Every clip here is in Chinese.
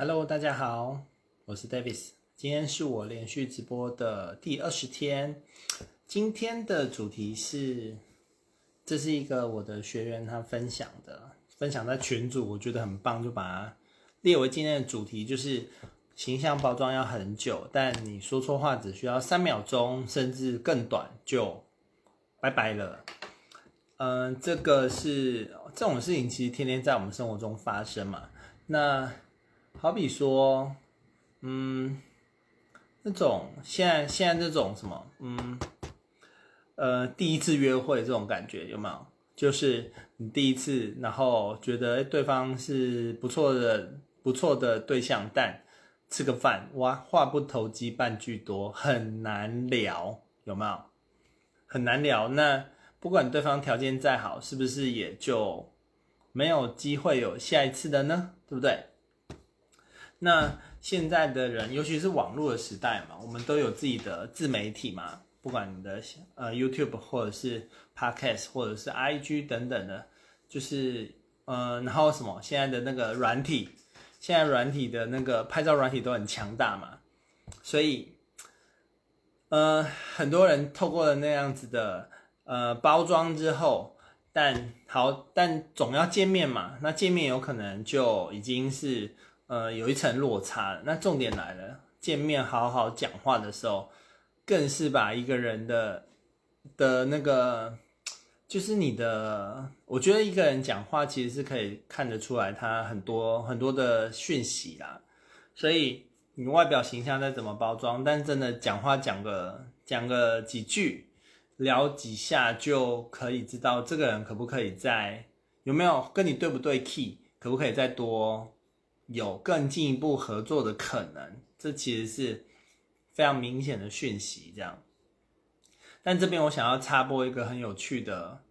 Hello，大家好，我是 Davis。今天是我连续直播的第二十天。今天的主题是，这是一个我的学员他分享的，分享在群组，我觉得很棒，就把它列为今天的主题，就是形象包装要很久，但你说错话只需要三秒钟，甚至更短就拜拜了。嗯、呃，这个是这种事情，其实天天在我们生活中发生嘛。那好比说，嗯，那种现在现在这种什么，嗯，呃，第一次约会这种感觉有没有？就是你第一次，然后觉得对方是不错的不错的对象，但吃个饭，哇，话不投机半句多，很难聊，有没有？很难聊。那不管对方条件再好，是不是也就没有机会有下一次的呢？对不对？那现在的人，尤其是网络的时代嘛，我们都有自己的自媒体嘛，不管你的呃 YouTube 或者是 Podcast 或者是 IG 等等的，就是呃，然后什么现在的那个软体，现在软体的那个拍照软体都很强大嘛，所以呃，很多人透过了那样子的呃包装之后，但好，但总要见面嘛，那见面有可能就已经是。呃，有一层落差。那重点来了，见面好好讲话的时候，更是把一个人的的那个，就是你的，我觉得一个人讲话其实是可以看得出来他很多很多的讯息啦。所以你外表形象再怎么包装，但真的讲话讲个讲个几句，聊几下就可以知道这个人可不可以再有没有跟你对不对 key，可不可以再多。有更进一步合作的可能，这其实是非常明显的讯息。这样，但这边我想要插播一个很有趣的、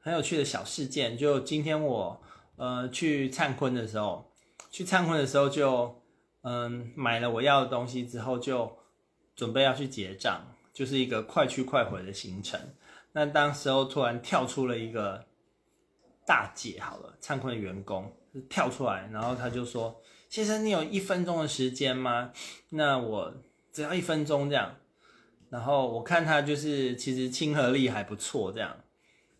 很有趣的小事件。就今天我呃去灿坤的时候，去灿坤的时候就嗯买了我要的东西之后，就准备要去结账，就是一个快去快回的行程。那当时候突然跳出了一个大姐，好了，灿坤的员工。跳出来，然后他就说：“先生，你有一分钟的时间吗？那我只要一分钟这样。”然后我看他就是其实亲和力还不错这样，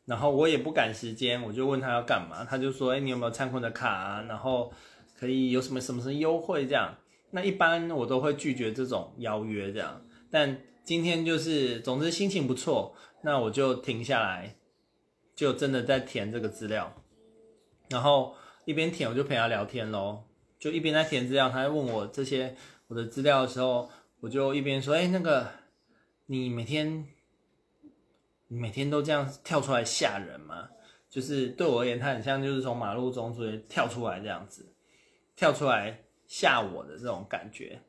然后我也不赶时间，我就问他要干嘛，他就说：“哎，你有没有灿坤的卡啊？然后可以有什么什么什么优惠这样？”那一般我都会拒绝这种邀约这样，但今天就是总之心情不错，那我就停下来，就真的在填这个资料，然后。一边填我就陪他聊天咯，就一边在填资料，他在问我这些我的资料的时候，我就一边说：“哎，那个你每天你每天都这样跳出来吓人吗？就是对我而言，他很像就是从马路中直接跳出来这样子，跳出来吓我的这种感觉。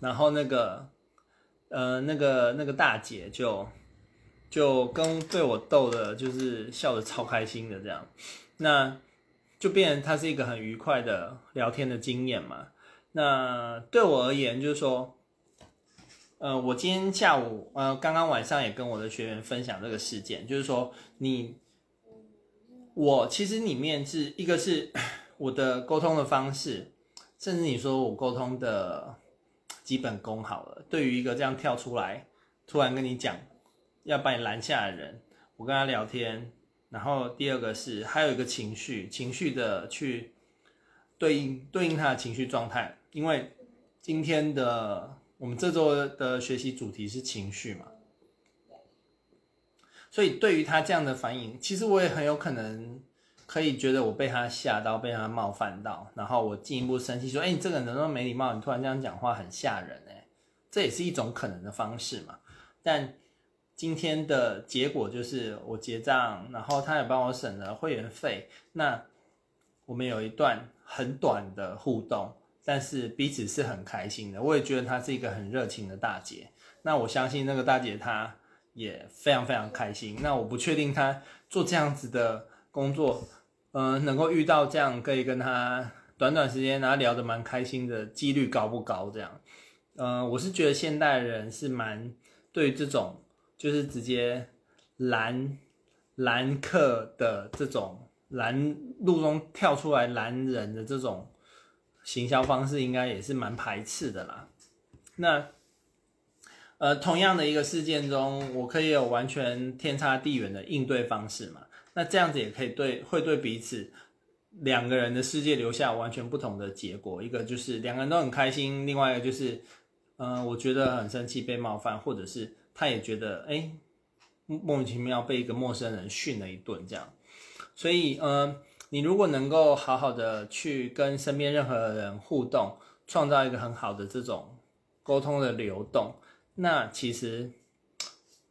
然后那个呃那个那个大姐就就跟被我逗的，就是笑得超开心的这样，那。就变成它是一个很愉快的聊天的经验嘛。那对我而言，就是说，呃，我今天下午，呃，刚刚晚上也跟我的学员分享这个事件，就是说，你，我其实里面是一个是 我的沟通的方式，甚至你说我沟通的基本功好了。对于一个这样跳出来，突然跟你讲要把你拦下的人，我跟他聊天。然后第二个是还有一个情绪，情绪的去对应对应他的情绪状态，因为今天的我们这周的学习主题是情绪嘛，所以对于他这样的反应，其实我也很有可能可以觉得我被他吓到，被他冒犯到，然后我进一步生气说：“哎，你这个人怎么没礼貌？你突然这样讲话很吓人哎！”这也是一种可能的方式嘛，但。今天的结果就是我结账，然后他也帮我省了会员费。那我们有一段很短的互动，但是彼此是很开心的。我也觉得她是一个很热情的大姐。那我相信那个大姐她也非常非常开心。那我不确定她做这样子的工作，嗯、能够遇到这样可以跟她短短时间然后聊得蛮开心的几率高不高？这样，嗯、我是觉得现代人是蛮对这种。就是直接拦拦客的这种拦路中跳出来拦人的这种行销方式应该也是蛮排斥的啦。那呃，同样的一个事件中，我可以有完全天差地远的应对方式嘛？那这样子也可以对，会对彼此两个人的世界留下完全不同的结果。一个就是两个人都很开心，另外一个就是，嗯、我觉得很生气，被冒犯，或者是他也觉得，哎，莫名其妙被一个陌生人训了一顿，这样。所以，嗯、你如果能够好好的去跟身边任何人互动，创造一个很好的这种沟通的流动，那其实，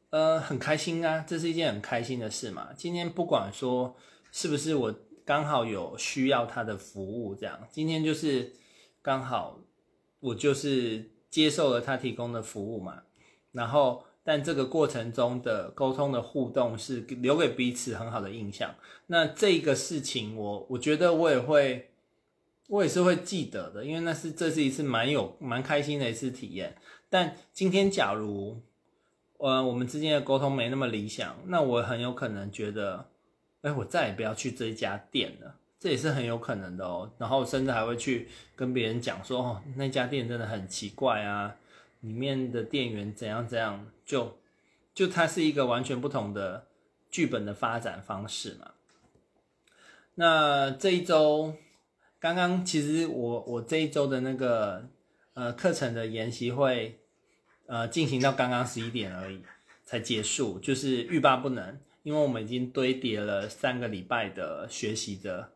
呃，很开心啊，这是一件很开心的事嘛。今天不管说是不是我刚好有需要他的服务，这样，今天就是刚好我就是接受了他提供的服务嘛，然后。但这个过程中的沟通的互动是留给彼此很好的印象。那这个事情我，我觉得我也会，我也是会记得的，因为那是这是一次蛮有蛮开心的一次体验。但今天假如，呃，我们之间的沟通没那么理想，那我很有可能觉得，哎，我再也不要去这一家店了，这也是很有可能的哦。然后甚至还会去跟别人讲说，哦，那家店真的很奇怪啊。里面的店员怎样怎样，就就它是一个完全不同的剧本的发展方式嘛。那这一周，刚刚其实我我这一周的那个呃课程的研习会，呃进行到刚刚十一点而已才结束，就是欲罢不能，因为我们已经堆叠了三个礼拜的学习的。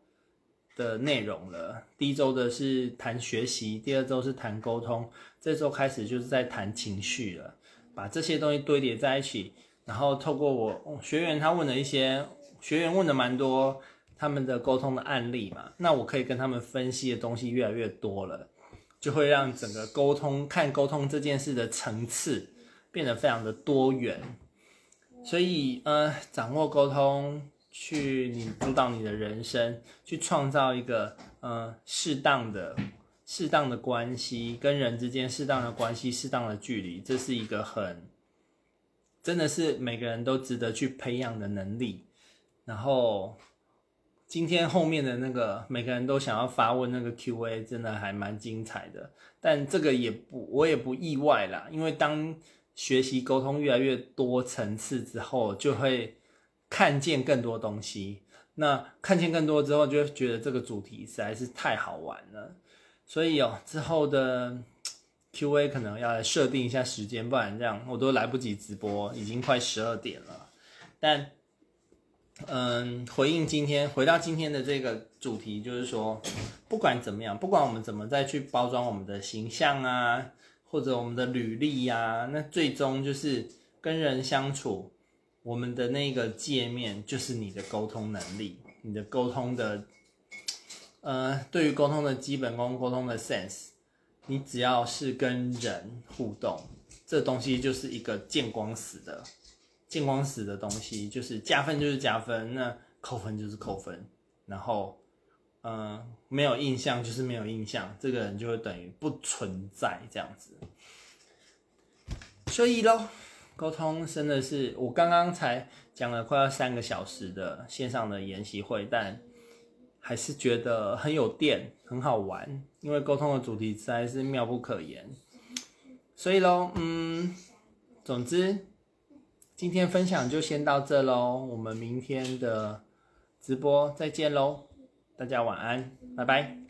的内容了。第一周的是谈学习，第二周是谈沟通，这周开始就是在谈情绪了。把这些东西堆叠在一起，然后透过我学员他问了一些，学员问的蛮多他们的沟通的案例嘛，那我可以跟他们分析的东西越来越多了，就会让整个沟通看沟通这件事的层次变得非常的多元。所以呃，掌握沟通。去你主导你的人生，去创造一个呃适当的、适当的关系，跟人之间适当的关系、适当的距离，这是一个很真的是每个人都值得去培养的能力。然后今天后面的那个每个人都想要发问那个 Q&A，真的还蛮精彩的。但这个也不我也不意外啦，因为当学习沟通越来越多层次之后，就会。看见更多东西，那看见更多之后，就会觉得这个主题实在是太好玩了。所以哦，之后的 Q&A 可能要来设定一下时间，不然这样我都来不及直播，已经快十二点了。但，嗯，回应今天，回到今天的这个主题，就是说，不管怎么样，不管我们怎么再去包装我们的形象啊，或者我们的履历呀，那最终就是跟人相处。我们的那个界面就是你的沟通能力，你的沟通的，呃，对于沟通的基本功、沟通的 sense，你只要是跟人互动，这东西就是一个见光死的、见光死的东西，就是加分就是加分，那扣分就是扣分，然后，嗯、呃，没有印象就是没有印象，这个人就会等于不存在这样子，所以喽。沟通真的是，我刚刚才讲了快要三个小时的线上的研习会，但还是觉得很有电，很好玩，因为沟通的主题实在是妙不可言。所以喽，嗯，总之今天分享就先到这喽，我们明天的直播再见喽，大家晚安，拜拜。